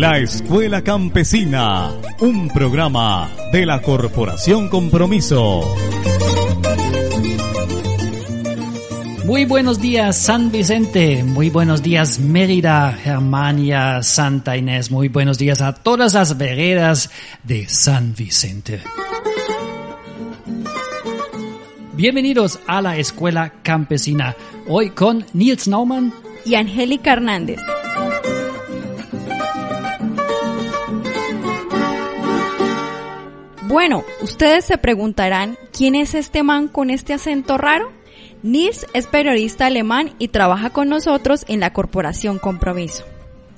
La Escuela Campesina, un programa de la Corporación Compromiso. Muy buenos días San Vicente, muy buenos días Mérida, Germania, Santa Inés, muy buenos días a todas las veredas de San Vicente. Bienvenidos a la Escuela Campesina, hoy con Niels Naumann y Angélica Hernández. Bueno, ustedes se preguntarán, ¿quién es este man con este acento raro? Nils es periodista alemán y trabaja con nosotros en la Corporación Compromiso.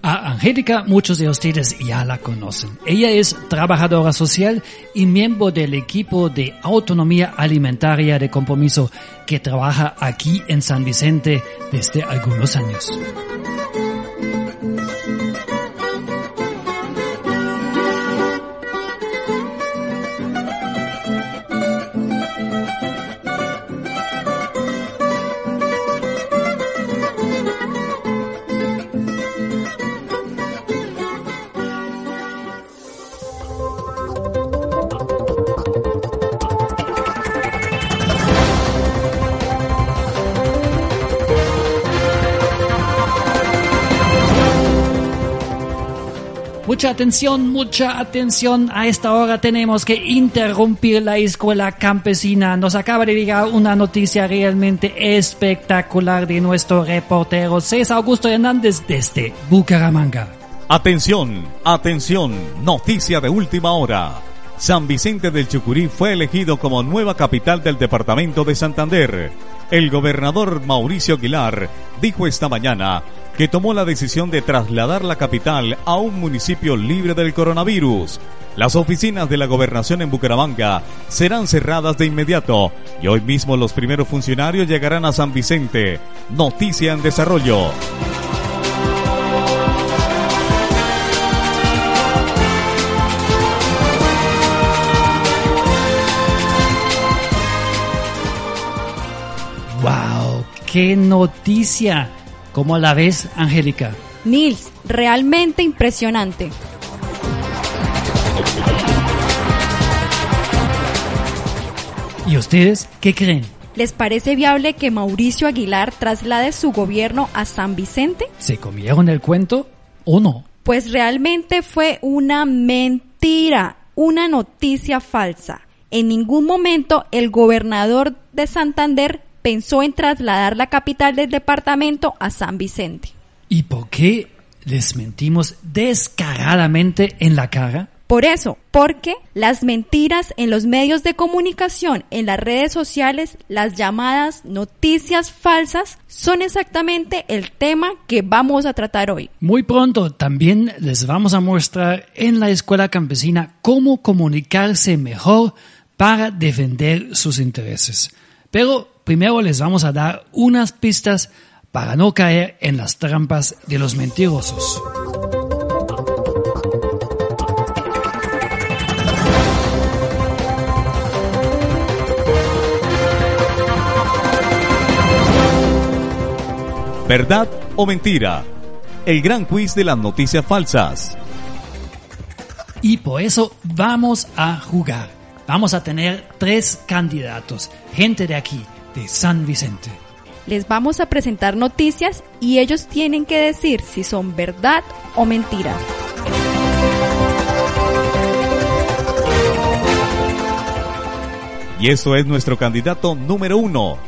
A Angélica muchos de ustedes ya la conocen. Ella es trabajadora social y miembro del equipo de autonomía alimentaria de compromiso que trabaja aquí en San Vicente desde algunos años. Mucha atención, mucha atención. A esta hora tenemos que interrumpir la escuela campesina. Nos acaba de llegar una noticia realmente espectacular de nuestro reportero César Augusto Hernández desde Bucaramanga. Atención, atención, noticia de última hora. San Vicente del Chucurí fue elegido como nueva capital del departamento de Santander. El gobernador Mauricio Aguilar dijo esta mañana que tomó la decisión de trasladar la capital a un municipio libre del coronavirus. Las oficinas de la gobernación en Bucaramanga serán cerradas de inmediato y hoy mismo los primeros funcionarios llegarán a San Vicente. Noticia en desarrollo. ¡Wow! ¡Qué noticia! ¿Cómo la ves, Angélica? Nils, realmente impresionante. ¿Y ustedes qué creen? ¿Les parece viable que Mauricio Aguilar traslade su gobierno a San Vicente? ¿Se comieron el cuento o no? Pues realmente fue una mentira, una noticia falsa. En ningún momento el gobernador de Santander pensó en trasladar la capital del departamento a San Vicente. ¿Y por qué les mentimos descaradamente en la cara? Por eso, porque las mentiras en los medios de comunicación, en las redes sociales, las llamadas noticias falsas, son exactamente el tema que vamos a tratar hoy. Muy pronto también les vamos a mostrar en la escuela campesina cómo comunicarse mejor para defender sus intereses. Pero primero les vamos a dar unas pistas para no caer en las trampas de los mentirosos. ¿Verdad o mentira? El gran quiz de las noticias falsas. Y por eso vamos a jugar. Vamos a tener tres candidatos, gente de aquí, de San Vicente. Les vamos a presentar noticias y ellos tienen que decir si son verdad o mentira. Y eso es nuestro candidato número uno.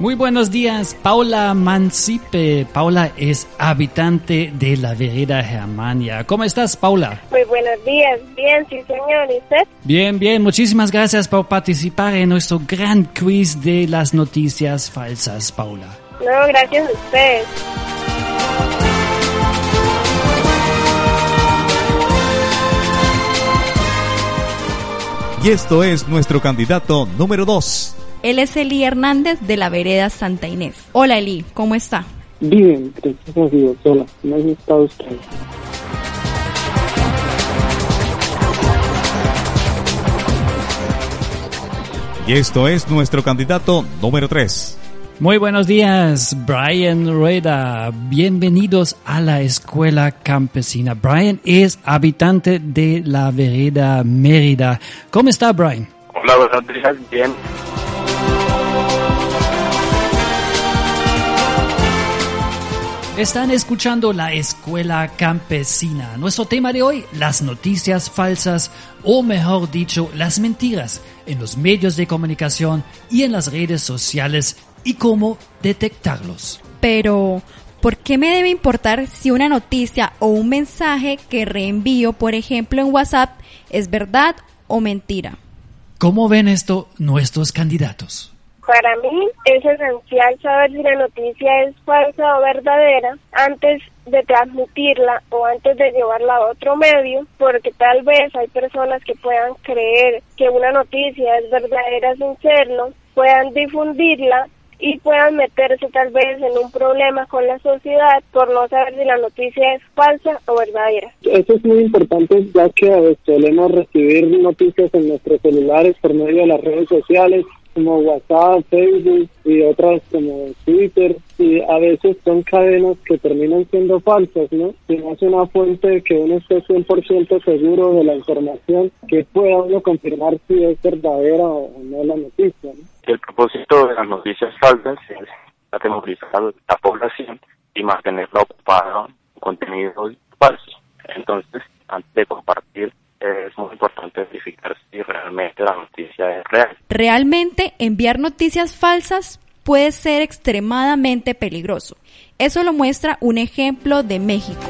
Muy buenos días, Paula Mancipe. Paula es habitante de la vereda Germania. ¿Cómo estás, Paula? Muy buenos días. Bien, sí, señor. ¿Y usted? Bien, bien. Muchísimas gracias por participar en nuestro gran quiz de las noticias falsas, Paula. No, gracias a ustedes. Y esto es nuestro candidato número 2. Él es Eli Hernández de la vereda Santa Inés. Hola Eli, ¿cómo está? Bien, gracias a Dios. Hola, ¿cómo ha estado usted? Y esto es nuestro candidato número 3. Muy buenos días, Brian Rueda. Bienvenidos a la escuela campesina. Brian es habitante de la vereda Mérida. ¿Cómo está, Brian? Hola, buenos días. Bien. Están escuchando la escuela campesina. Nuestro tema de hoy, las noticias falsas o mejor dicho, las mentiras en los medios de comunicación y en las redes sociales y cómo detectarlos. Pero, ¿por qué me debe importar si una noticia o un mensaje que reenvío, por ejemplo, en WhatsApp, es verdad o mentira? ¿Cómo ven esto nuestros candidatos? Para mí es esencial saber si la noticia es falsa o verdadera antes de transmitirla o antes de llevarla a otro medio, porque tal vez hay personas que puedan creer que una noticia es verdadera sin serlo, puedan difundirla y puedan meterse tal vez en un problema con la sociedad por no saber si la noticia es falsa o verdadera. Eso es muy importante ya que veces solemos recibir noticias en nuestros celulares por medio de las redes sociales como WhatsApp, Facebook y otras como Twitter y a veces son cadenas que terminan siendo falsas, ¿no? Si no es una fuente que uno esté 100% seguro de la información, que pueda uno confirmar si es verdadera o no la noticia, ¿no? El propósito de las noticias falsas es atemorizar a la población y mantenerla ocupada con contenidos falsos. Entonces, antes de compartir es muy importante verificar si realmente la noticia es real. Realmente enviar noticias falsas puede ser extremadamente peligroso. Eso lo muestra un ejemplo de México.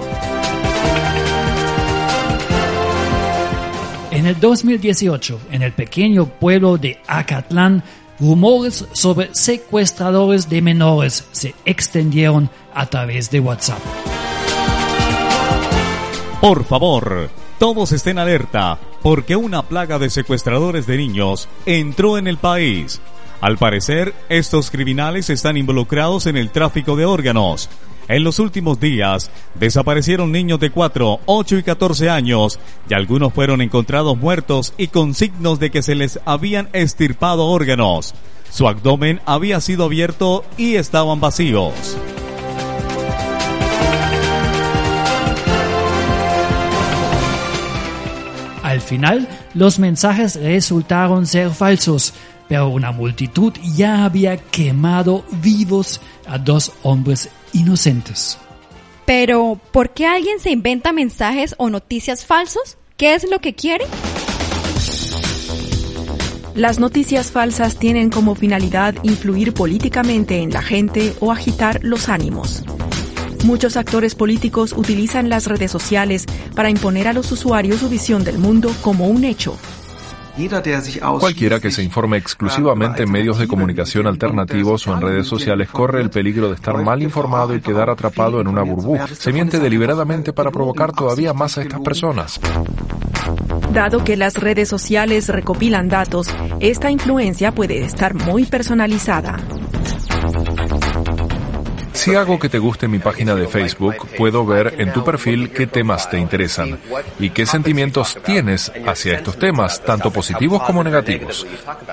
En el 2018, en el pequeño pueblo de Acatlán, rumores sobre secuestradores de menores se extendieron a través de WhatsApp. Por favor, todos estén alerta, porque una plaga de secuestradores de niños entró en el país. Al parecer, estos criminales están involucrados en el tráfico de órganos. En los últimos días, desaparecieron niños de 4, 8 y 14 años, y algunos fueron encontrados muertos y con signos de que se les habían estirpado órganos. Su abdomen había sido abierto y estaban vacíos. Final, los mensajes resultaron ser falsos, pero una multitud ya había quemado vivos a dos hombres inocentes. Pero, ¿por qué alguien se inventa mensajes o noticias falsos? ¿Qué es lo que quiere? Las noticias falsas tienen como finalidad influir políticamente en la gente o agitar los ánimos. Muchos actores políticos utilizan las redes sociales para imponer a los usuarios su visión del mundo como un hecho. Cualquiera que se informe exclusivamente en medios de comunicación alternativos o en redes sociales corre el peligro de estar mal informado y quedar atrapado en una burbuja. Se miente deliberadamente para provocar todavía más a estas personas. Dado que las redes sociales recopilan datos, esta influencia puede estar muy personalizada. Si hago que te guste mi página de Facebook, puedo ver en tu perfil qué temas te interesan y qué sentimientos tienes hacia estos temas, tanto positivos como negativos.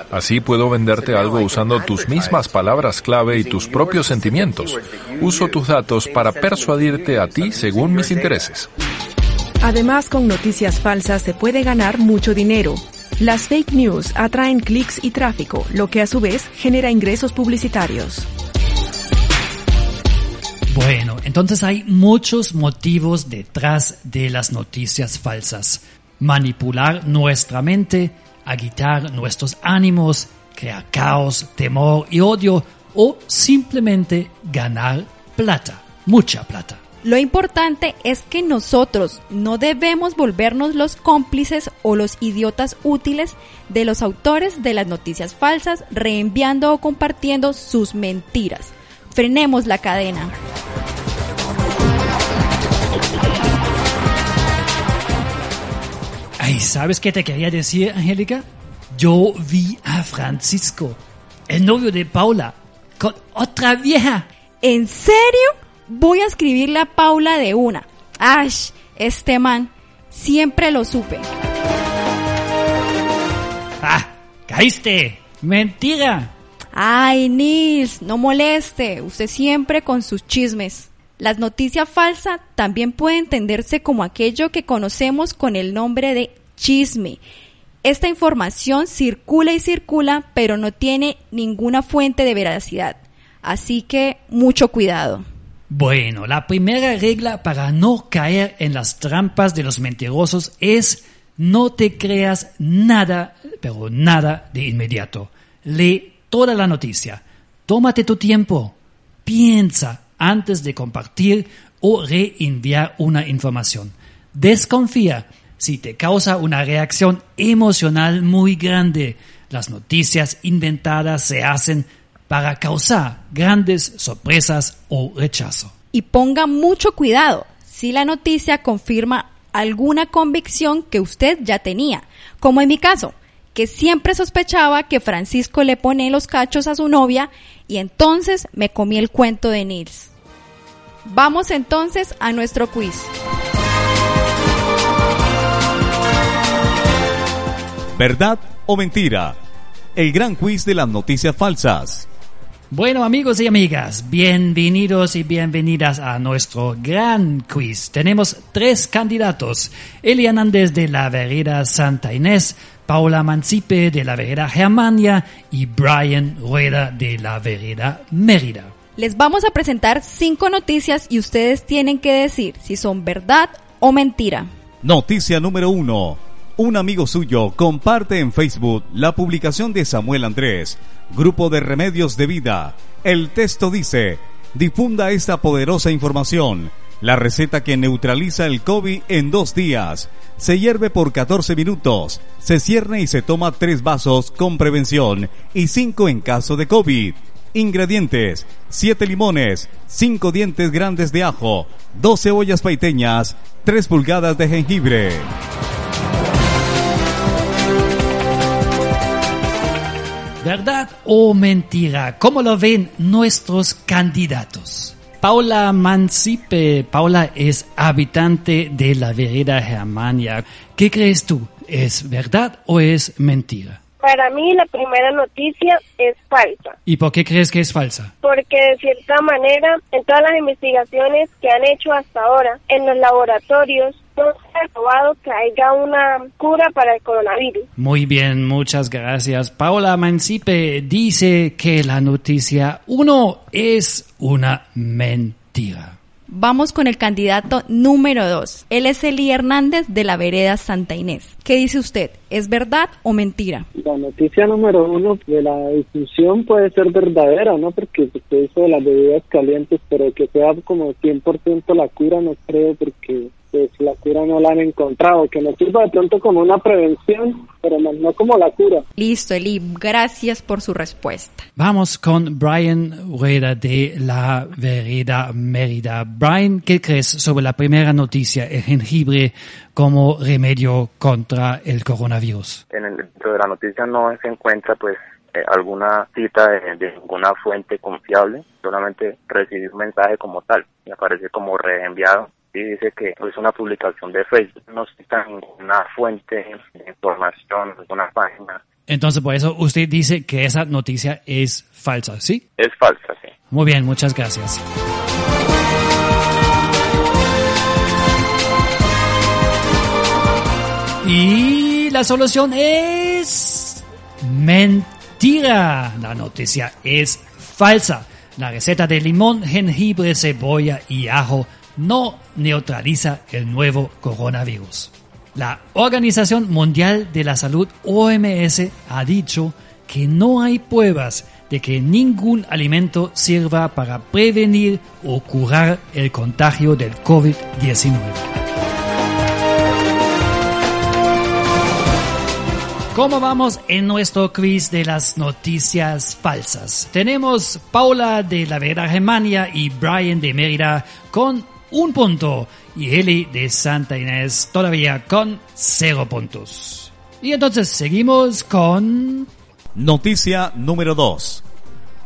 Así puedo venderte algo usando tus mismas palabras clave y tus propios sentimientos. Uso tus datos para persuadirte a ti según mis intereses. Además, con noticias falsas se puede ganar mucho dinero. Las fake news atraen clics y tráfico, lo que a su vez genera ingresos publicitarios. Bueno, entonces hay muchos motivos detrás de las noticias falsas. Manipular nuestra mente, agitar nuestros ánimos, crear caos, temor y odio o simplemente ganar plata, mucha plata. Lo importante es que nosotros no debemos volvernos los cómplices o los idiotas útiles de los autores de las noticias falsas, reenviando o compartiendo sus mentiras. Frenemos la cadena. Ay, ¿sabes qué te quería decir, Angélica? Yo vi a Francisco, el novio de Paula, con otra vieja. ¿En serio? Voy a escribirle a Paula de una. Ash, este man, siempre lo supe. Ah, caíste. Mentira. Ay, Nils, no moleste. Usted siempre con sus chismes. Las noticias falsas también pueden entenderse como aquello que conocemos con el nombre de chisme. Esta información circula y circula, pero no tiene ninguna fuente de veracidad. Así que mucho cuidado. Bueno, la primera regla para no caer en las trampas de los mentirosos es no te creas nada, pero nada de inmediato. Lee toda la noticia. Tómate tu tiempo. Piensa antes de compartir o reenviar una información. Desconfía si te causa una reacción emocional muy grande. Las noticias inventadas se hacen para causar grandes sorpresas o rechazo. Y ponga mucho cuidado si la noticia confirma alguna convicción que usted ya tenía, como en mi caso, que siempre sospechaba que Francisco le pone los cachos a su novia y entonces me comí el cuento de Nils. Vamos entonces a nuestro quiz. ¿Verdad o mentira? El gran quiz de las noticias falsas. Bueno amigos y amigas, bienvenidos y bienvenidas a nuestro gran quiz. Tenemos tres candidatos. Eli Hernández de la Vereda Santa Inés, Paula Mancipe de la Vereda Germania y Brian Rueda de la Vereda Mérida. Les vamos a presentar cinco noticias y ustedes tienen que decir si son verdad o mentira. Noticia número uno. Un amigo suyo comparte en Facebook la publicación de Samuel Andrés, Grupo de Remedios de Vida. El texto dice, difunda esta poderosa información. La receta que neutraliza el COVID en dos días. Se hierve por 14 minutos. Se cierne y se toma tres vasos con prevención y cinco en caso de COVID. Ingredientes: 7 limones, 5 dientes grandes de ajo, 2 cebollas paiteñas, 3 pulgadas de jengibre. ¿Verdad o mentira? ¿Cómo lo ven nuestros candidatos? Paula Mancipe. Paula es habitante de la vereda Germania. ¿Qué crees tú? ¿Es verdad o es mentira? Para mí la primera noticia es falsa. ¿Y por qué crees que es falsa? Porque de cierta manera, en todas las investigaciones que han hecho hasta ahora, en los laboratorios, no se ha probado que haya una cura para el coronavirus. Muy bien, muchas gracias. Paula Mancipe dice que la noticia uno es una mentira. Vamos con el candidato número dos. Él es Eli Hernández de la vereda Santa Inés. ¿Qué dice usted? ¿Es verdad o mentira? La noticia número uno de la difusión puede ser verdadera, ¿no? Porque usted hizo de las bebidas calientes, pero que sea como 100% la cura, no creo, porque pues la cura no la han encontrado, que nos sirva de pronto como una prevención, pero no, no como la cura. Listo, Eli. Gracias por su respuesta. Vamos con Brian Rueda de la Vereda Mérida. Brian, ¿qué crees sobre la primera noticia, el jengibre como remedio contra el coronavirus? En el, dentro de la noticia no se encuentra pues eh, alguna cita de, de ninguna fuente confiable, solamente recibí un mensaje como tal, me aparece como reenviado y dice que es una publicación de Facebook, no cita ninguna fuente de información, ninguna página, Entonces, por eso usted dice que esa noticia es falsa, ¿sí? es falsa, sí. Muy bien, muchas gracias. Y la solución es mentira. La noticia es falsa. La receta de limón, jengibre, cebolla y ajo no neutraliza el nuevo coronavirus. La Organización Mundial de la Salud OMS ha dicho que no hay pruebas de que ningún alimento sirva para prevenir o curar el contagio del COVID-19. ¿Cómo vamos en nuestro quiz de las noticias falsas? Tenemos Paula de la Vera Germania y Brian de Mérida con un punto y Eli de Santa Inés todavía con cero puntos. Y entonces seguimos con... Noticia número 2.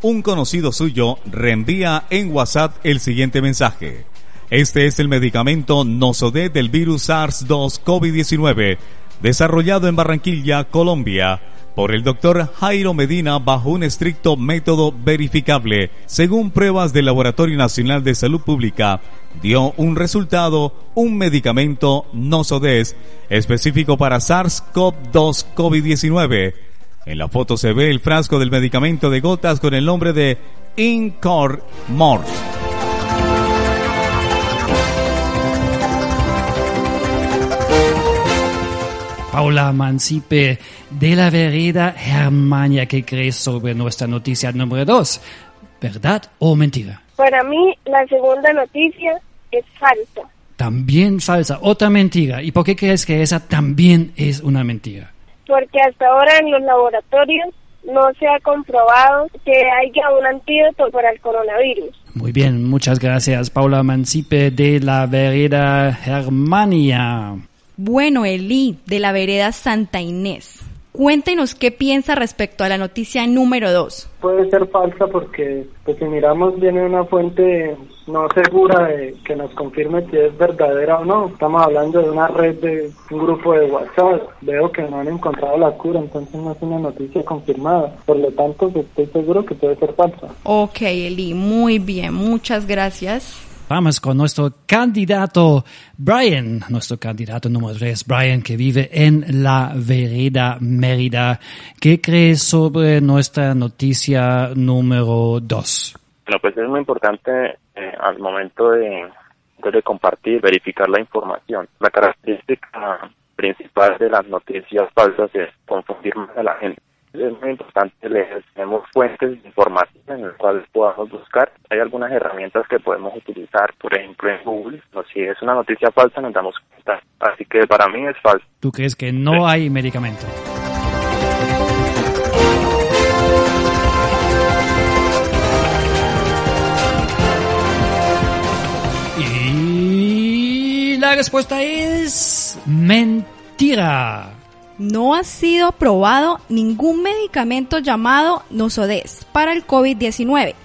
Un conocido suyo reenvía en WhatsApp el siguiente mensaje. Este es el medicamento Nosode del virus SARS-2 COVID-19 desarrollado en Barranquilla, Colombia, por el doctor Jairo Medina bajo un estricto método verificable, según pruebas del Laboratorio Nacional de Salud Pública, dio un resultado, un medicamento Nosodes específico para SARS-CoV-2 COVID-19. En la foto se ve el frasco del medicamento de gotas con el nombre de Incor Mort. Paula Mancipe de la vereda Germania que cree sobre nuestra noticia número 2. ¿Verdad o mentira? Para mí, la segunda noticia es falsa. También falsa, otra mentira. ¿Y por qué crees que esa también es una mentira? Porque hasta ahora en los laboratorios no se ha comprobado que haya un antídoto para el coronavirus. Muy bien, muchas gracias, Paula Mancipe de la vereda Germania. Bueno, Eli, de la vereda Santa Inés. Cuéntenos qué piensa respecto a la noticia número 2. Puede ser falsa porque, pues si miramos, viene una fuente no segura de que nos confirme si es verdadera o no. Estamos hablando de una red de un grupo de WhatsApp. Veo que no han encontrado la cura, entonces no es una noticia confirmada. Por lo tanto, estoy seguro que puede ser falsa. Ok, Eli, muy bien, muchas gracias. Vamos con nuestro candidato Brian, nuestro candidato número 3, Brian, que vive en la vereda Mérida. ¿Qué crees sobre nuestra noticia número 2? Bueno, pues es muy importante eh, al momento de, de compartir, verificar la información. La característica principal de las noticias falsas es confundir más a la gente es muy importante leer. Tenemos fuentes de información en las cuales podamos buscar. Hay algunas herramientas que podemos utilizar, por ejemplo, en Google. O si es una noticia falsa, nos damos cuenta. Así que para mí es falso. ¿Tú crees que no hay medicamento? Y la respuesta es mentira no ha sido aprobado ningún medicamento llamado Nosodes para el COVID-19.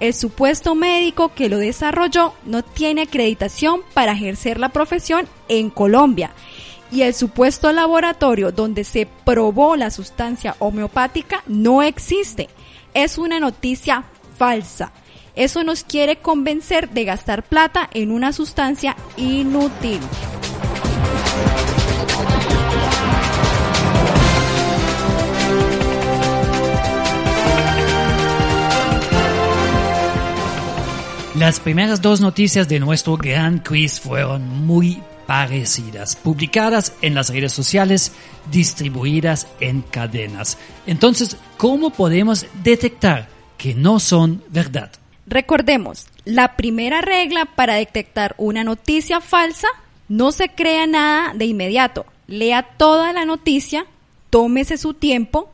El supuesto médico que lo desarrolló no tiene acreditación para ejercer la profesión en Colombia y el supuesto laboratorio donde se probó la sustancia homeopática no existe. Es una noticia falsa. Eso nos quiere convencer de gastar plata en una sustancia inútil. Las primeras dos noticias de nuestro gran quiz fueron muy parecidas, publicadas en las redes sociales, distribuidas en cadenas. Entonces, ¿cómo podemos detectar que no son verdad? Recordemos, la primera regla para detectar una noticia falsa, no se crea nada de inmediato. Lea toda la noticia, tómese su tiempo,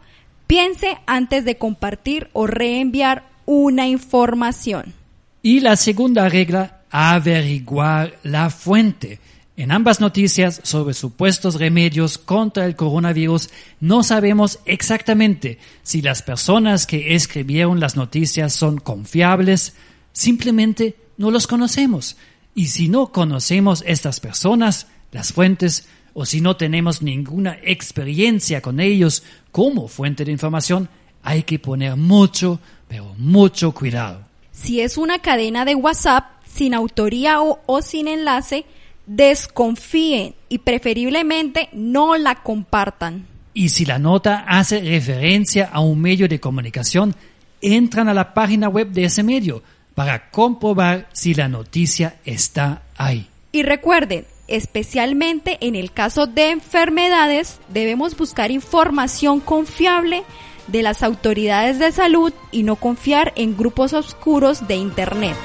piense antes de compartir o reenviar una información. Y la segunda regla, averiguar la fuente. En ambas noticias sobre supuestos remedios contra el coronavirus no sabemos exactamente si las personas que escribieron las noticias son confiables, simplemente no los conocemos. Y si no conocemos estas personas, las fuentes, o si no tenemos ninguna experiencia con ellos como fuente de información, hay que poner mucho, pero mucho cuidado. Si es una cadena de WhatsApp sin autoría o, sin enlace, desconfíen y preferiblemente no la compartan. Y si la nota hace referencia a un medio de comunicación, entran a la página web de ese medio para comprobar si la noticia está ahí. Y recuerden, especialmente en el caso de enfermedades, debemos buscar información confiable de las autoridades de salud y no confiar en grupos oscuros de Internet.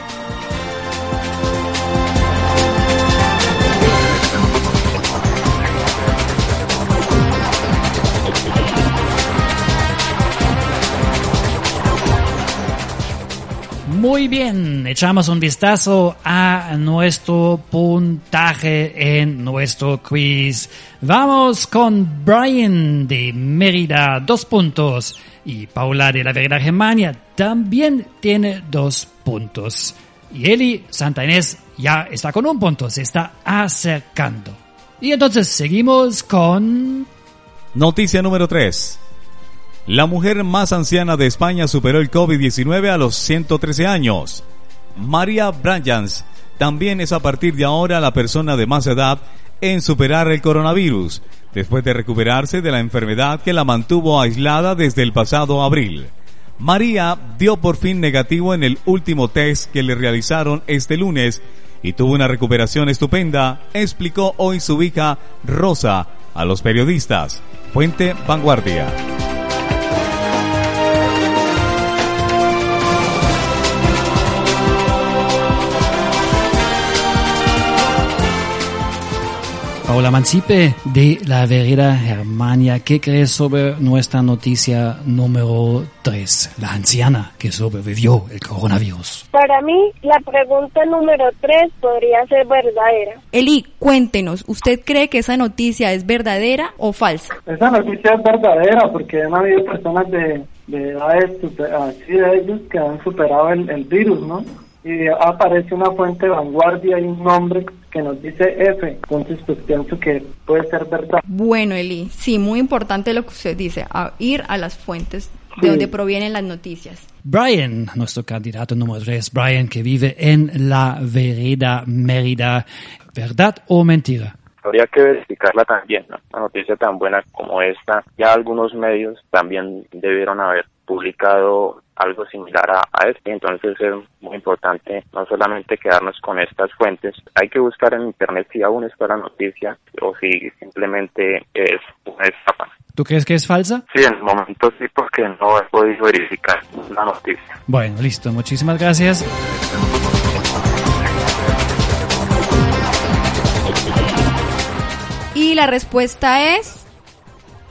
Muy bien, echamos un vistazo a nuestro puntaje en nuestro quiz. Vamos con Brian de Mérida, dos puntos. Y Paula de la Vereda Germania también tiene dos puntos. Y Eli Santa Inés ya está con un punto, se está acercando. Y entonces seguimos con... Noticia número 3. La mujer más anciana de España superó el COVID-19 a los 113 años. María Bryans también es a partir de ahora la persona de más edad en superar el coronavirus, después de recuperarse de la enfermedad que la mantuvo aislada desde el pasado abril. María dio por fin negativo en el último test que le realizaron este lunes y tuvo una recuperación estupenda, explicó hoy su hija Rosa a los periodistas. Fuente Vanguardia. Paula Mancipe de la Vereda Germania, ¿qué crees sobre nuestra noticia número 3, la anciana que sobrevivió el coronavirus? Para mí, la pregunta número 3 podría ser verdadera. Eli, cuéntenos, ¿usted cree que esa noticia es verdadera o falsa? Esa noticia es verdadera porque han habido personas de, de edades así de ellos que han superado el, el virus, ¿no? y aparece una fuente de vanguardia y un nombre que nos dice F, entonces pues pienso que puede ser verdad. Bueno, Eli, sí, muy importante lo que usted dice, a ir a las fuentes de donde provienen las noticias. Brian, nuestro candidato número 3, Brian, que vive en la vereda Mérida, ¿verdad o mentira? Habría que verificarla también, ¿no? Una noticia tan buena como esta, ya algunos medios también debieron haber publicado algo similar a, a este. Entonces es muy importante no solamente quedarnos con estas fuentes, hay que buscar en internet si aún está la noticia o si simplemente es una estafa. ¿Tú crees que es falsa? Sí, en el momento sí, porque no he podido verificar la noticia. Bueno, listo. Muchísimas gracias. Y la respuesta es,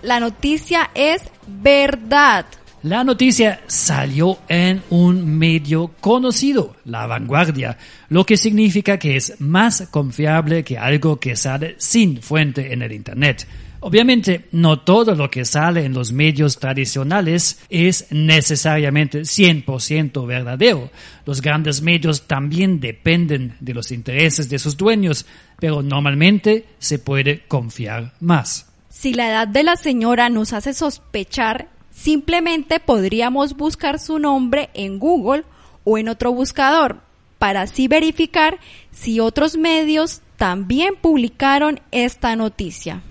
la noticia es verdad. La noticia salió en un medio conocido, La Vanguardia, lo que significa que es más confiable que algo que sale sin fuente en el Internet. Obviamente, no todo lo que sale en los medios tradicionales es necesariamente 100% verdadero. Los grandes medios también dependen de los intereses de sus dueños, pero normalmente se puede confiar más. Si la edad de la señora nos hace sospechar Simplemente podríamos buscar su nombre en Google o en otro buscador para así verificar si otros medios también publicaron esta noticia.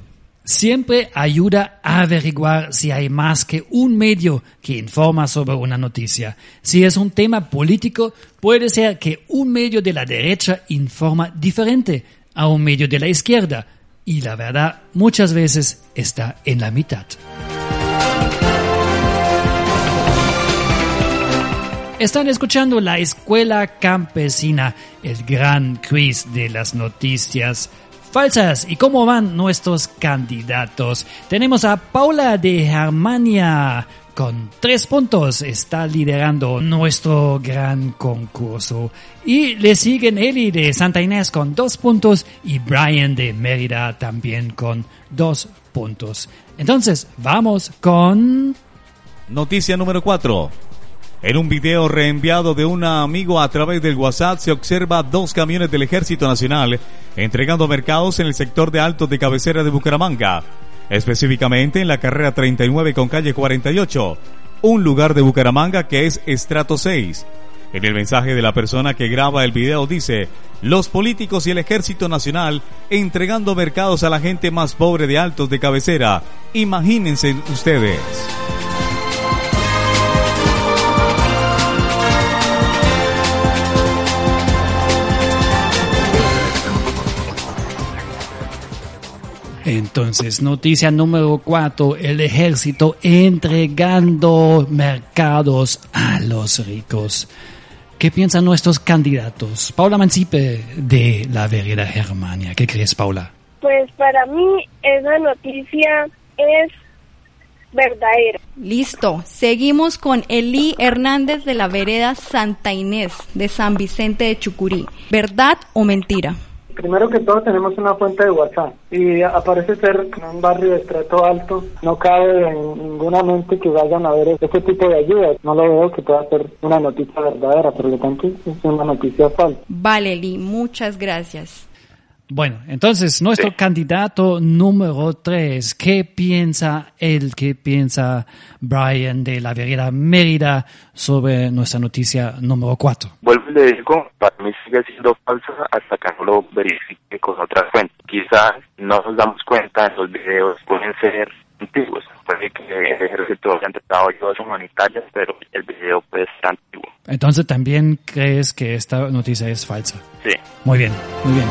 Siempre ayuda a averiguar si hay más que un medio que informa sobre una noticia. Si es un tema político, puede ser que un medio de la derecha informa diferente a un medio de la izquierda. Y la verdad muchas veces está en la mitad. Están escuchando la Escuela Campesina, el gran quiz de las noticias falsas. ¿Y cómo van nuestros candidatos? Tenemos a Paula de Germania con tres puntos. Está liderando nuestro gran concurso. Y le siguen Eli de Santa Inés con dos puntos y Brian de Mérida también con dos puntos. Entonces, vamos con... Noticia número 4. En un video reenviado de un amigo a través del WhatsApp se observa dos camiones del Ejército Nacional entregando mercados en el sector de Altos de Cabecera de Bucaramanga, específicamente en la carrera 39 con calle 48, un lugar de Bucaramanga que es estrato 6. En el mensaje de la persona que graba el video dice, los políticos y el ejército nacional entregando mercados a la gente más pobre de altos de cabecera. Imagínense ustedes. Entonces, noticia número cuatro, el ejército entregando mercados a los ricos. ¿Qué piensan nuestros candidatos? Paula Mancipe de la Vereda Germania. ¿Qué crees, Paula? Pues para mí esa noticia es verdadera. Listo. Seguimos con Eli Hernández de la vereda Santa Inés de San Vicente de Chucurí. ¿Verdad o mentira? Primero que todo tenemos una fuente de WhatsApp y aparece ser un barrio de estrato alto. No cabe en ninguna mente que vayan a ver este tipo de ayudas. No lo veo que pueda ser una noticia verdadera, por lo tanto es una noticia falsa. Vale, Eli, muchas gracias. Bueno, entonces nuestro candidato número tres, ¿qué piensa él, qué piensa Brian de la vereda Mérida sobre nuestra noticia número cuatro? Vuelvo y le digo, para mí sigue siendo falsa hasta que no lo verifique con otras fuentes. Quizás no nos damos cuenta, en los videos pueden ser antiguos. Puede que el ejército haya entregado ayudas humanitarias, pero el video puede ser antiguo. Entonces también crees que esta noticia es falsa. Sí. Muy bien, muy bien.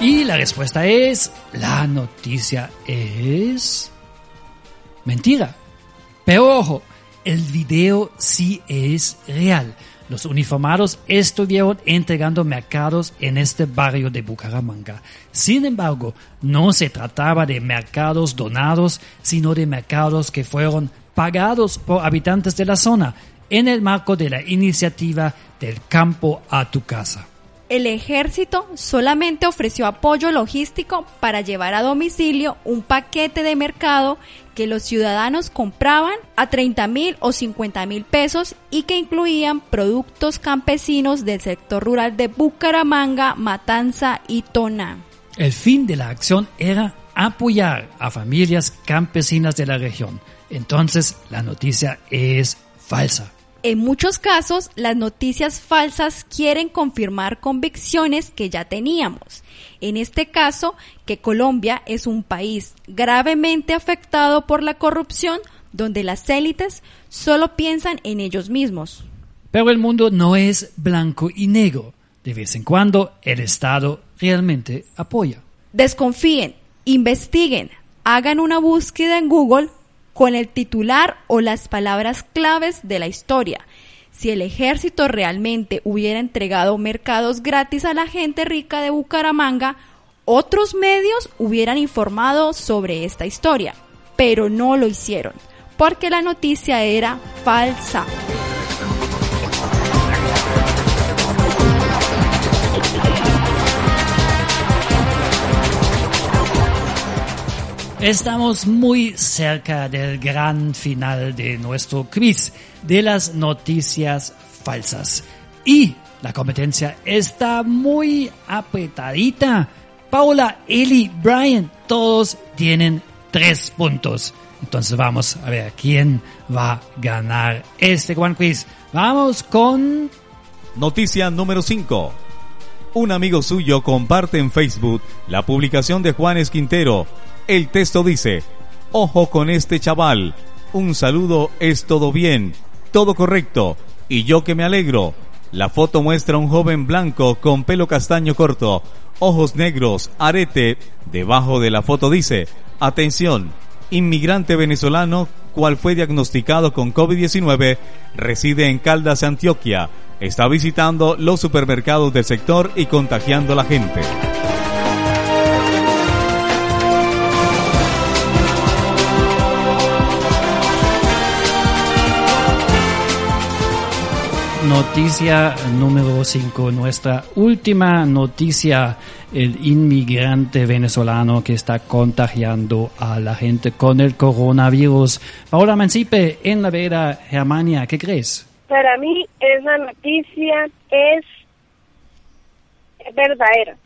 Y la respuesta es, la noticia es mentira. Pero ojo, el video sí es real. Los uniformados estuvieron entregando mercados en este barrio de Bucaramanga. Sin embargo, no se trataba de mercados donados, sino de mercados que fueron pagados por habitantes de la zona en el marco de la iniciativa del campo a tu casa. El ejército solamente ofreció apoyo logístico para llevar a domicilio un paquete de mercado que los ciudadanos compraban a 30 mil o 50 mil pesos y que incluían productos campesinos del sector rural de Bucaramanga, Matanza y Tona. El fin de la acción era apoyar a familias campesinas de la región. Entonces la noticia es falsa. En muchos casos, las noticias falsas quieren confirmar convicciones que ya teníamos. En este caso, que Colombia es un país gravemente afectado por la corrupción, donde las élites solo piensan en ellos mismos. Pero el mundo no es blanco y negro. De vez en cuando el Estado realmente apoya. Desconfíen, investiguen, hagan una búsqueda en Google con el titular o las palabras claves de la historia. Si el ejército realmente hubiera entregado mercados gratis a la gente rica de Bucaramanga, otros medios hubieran informado sobre esta historia, pero no lo hicieron, porque la noticia era falsa. Estamos muy cerca del gran final de nuestro quiz de las noticias falsas. Y la competencia está muy apretadita. Paula, Eli, Brian, todos tienen tres puntos. Entonces vamos a ver quién va a ganar este gran quiz. Vamos con... Noticia número 5. Un amigo suyo comparte en Facebook la publicación de Juanes Quintero el texto dice, ojo con este chaval, un saludo es todo bien, todo correcto, y yo que me alegro. La foto muestra a un joven blanco con pelo castaño corto, ojos negros, arete. Debajo de la foto dice, atención, inmigrante venezolano, cual fue diagnosticado con COVID-19, reside en Caldas, Antioquia. Está visitando los supermercados del sector y contagiando a la gente. Noticia número 5, nuestra última noticia, el inmigrante venezolano que está contagiando a la gente con el coronavirus. Paola Mancipe, en la vera Germania, ¿qué crees? Para mí esa noticia es verdadera.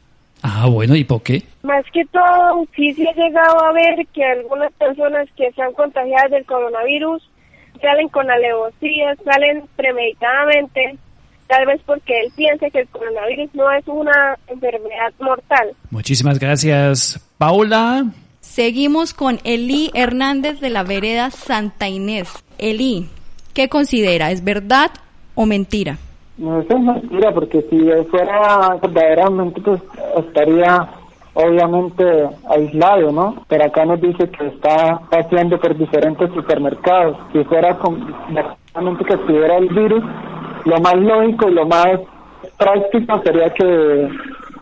Ah, bueno, ¿y por qué? Más que todo, sí se ha llegado a ver que algunas personas que están contagiadas del coronavirus salen con alevosía, salen premeditadamente, tal vez porque él piensa que el coronavirus no es una enfermedad mortal. Muchísimas gracias, Paula. Seguimos con Eli Hernández de la vereda Santa Inés. Eli, ¿qué considera? ¿Es verdad o mentira? No, eso es mentira, porque si fuera verdaderamente, pues estaría obviamente aislado, ¿no? Pero acá nos dice que está paseando por diferentes supermercados. Si fuera con, que estuviera el virus, lo más lógico y lo más práctico sería que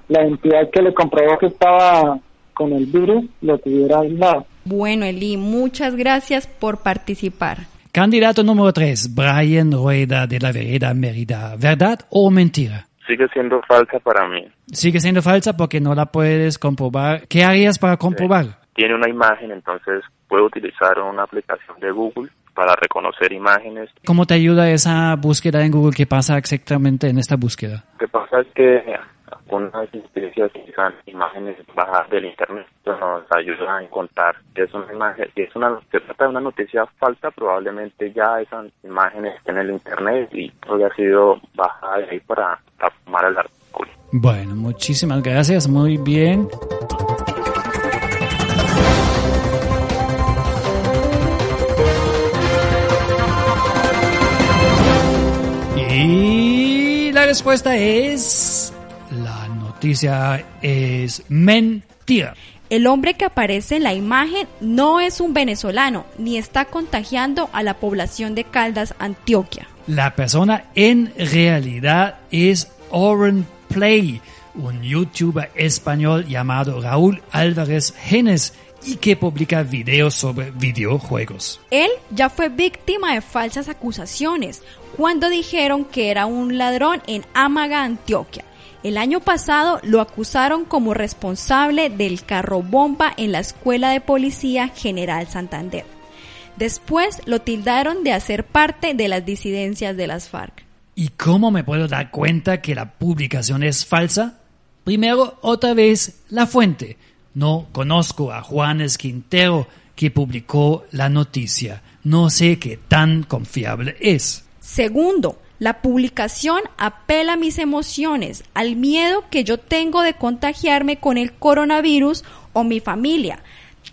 la entidad que le comprobó que estaba con el virus lo tuviera aislado. Bueno, Eli, muchas gracias por participar. Candidato número 3, Brian Rueda de la Vereda Mérida. ¿Verdad o mentira? Sigue siendo falsa para mí. Sigue siendo falsa porque no la puedes comprobar. ¿Qué harías para comprobar? Tiene una imagen, entonces puedo utilizar una aplicación de Google para reconocer imágenes. ¿Cómo te ayuda esa búsqueda en Google? ¿Qué pasa exactamente en esta búsqueda? Lo que pasa es que algunas instituciones utilizan imágenes bajas del internet, nos ayuda a encontrar que es una imagen, si es una, se trata de una noticia falsa, probablemente ya esas imágenes estén en el internet y todo ha sido bajada de ahí para tomar el artículo. Bueno, muchísimas gracias, muy bien. Y la respuesta es... La noticia es mentira. El hombre que aparece en la imagen no es un venezolano ni está contagiando a la población de Caldas, Antioquia. La persona en realidad es Oren Play, un youtuber español llamado Raúl Álvarez Genes y que publica videos sobre videojuegos. Él ya fue víctima de falsas acusaciones cuando dijeron que era un ladrón en Amaga, Antioquia. El año pasado lo acusaron como responsable del carro bomba en la Escuela de Policía General Santander. Después lo tildaron de hacer parte de las disidencias de las FARC. ¿Y cómo me puedo dar cuenta que la publicación es falsa? Primero, otra vez, la fuente. No conozco a Juanes Quintero que publicó la noticia. No sé qué tan confiable es. Segundo, la publicación apela a mis emociones, al miedo que yo tengo de contagiarme con el coronavirus o mi familia.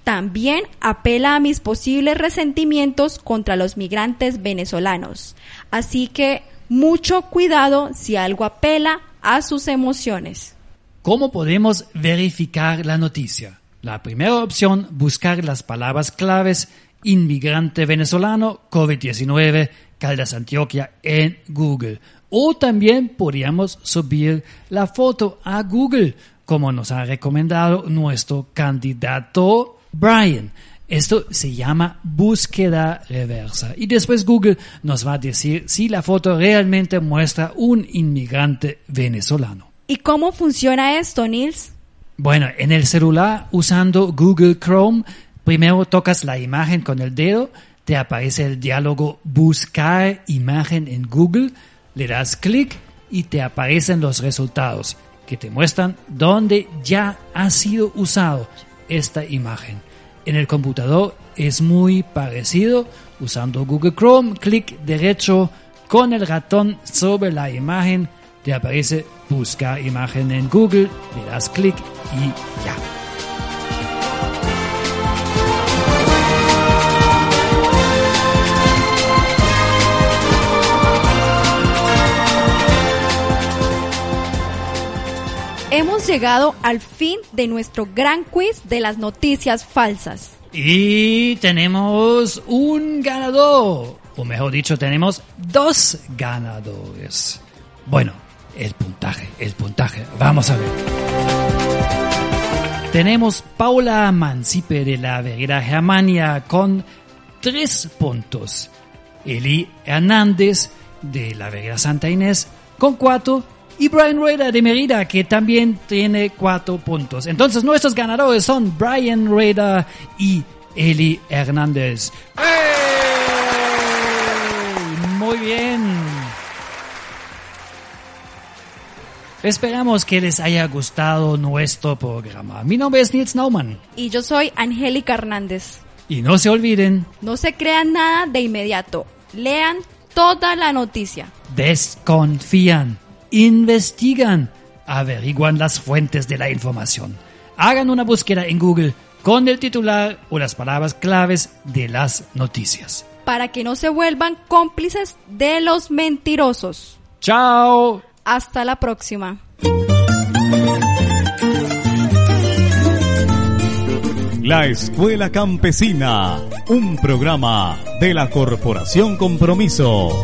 También apela a mis posibles resentimientos contra los migrantes venezolanos. Así que mucho cuidado si algo apela a sus emociones. ¿Cómo podemos verificar la noticia? La primera opción, buscar las palabras claves inmigrante venezolano, COVID-19, Caldas Antioquia en Google. O también podríamos subir la foto a Google, como nos ha recomendado nuestro candidato Brian. Esto se llama búsqueda reversa. Y después Google nos va a decir si la foto realmente muestra un inmigrante venezolano. ¿Y cómo funciona esto, Nils? Bueno, en el celular usando Google Chrome, primero tocas la imagen con el dedo, te aparece el diálogo buscar imagen en Google, le das clic y te aparecen los resultados que te muestran dónde ya ha sido usado esta imagen. En el computador es muy parecido, usando Google Chrome, clic derecho con el ratón sobre la imagen, te aparece buscar imagen en Google, le das clic y ya. Hemos llegado al fin de nuestro gran quiz de las noticias falsas. Y tenemos un ganador, o mejor dicho, tenemos dos ganadores. Bueno, el puntaje, el puntaje, vamos a ver. Tenemos Paula Mancipe de la Vereda Germania con tres puntos. Eli Hernández de la Vereda Santa Inés con cuatro y Brian Rueda de Merida, que también tiene cuatro puntos. Entonces nuestros ganadores son Brian Rueda y Eli Hernández. Muy bien. Esperamos que les haya gustado nuestro programa. Mi nombre es Nils Naumann. Y yo soy Angélica Hernández. Y no se olviden. No se crean nada de inmediato. Lean toda la noticia. Desconfían investigan, averiguan las fuentes de la información. Hagan una búsqueda en Google con el titular o las palabras claves de las noticias. Para que no se vuelvan cómplices de los mentirosos. Chao. Hasta la próxima. La Escuela Campesina, un programa de la Corporación Compromiso.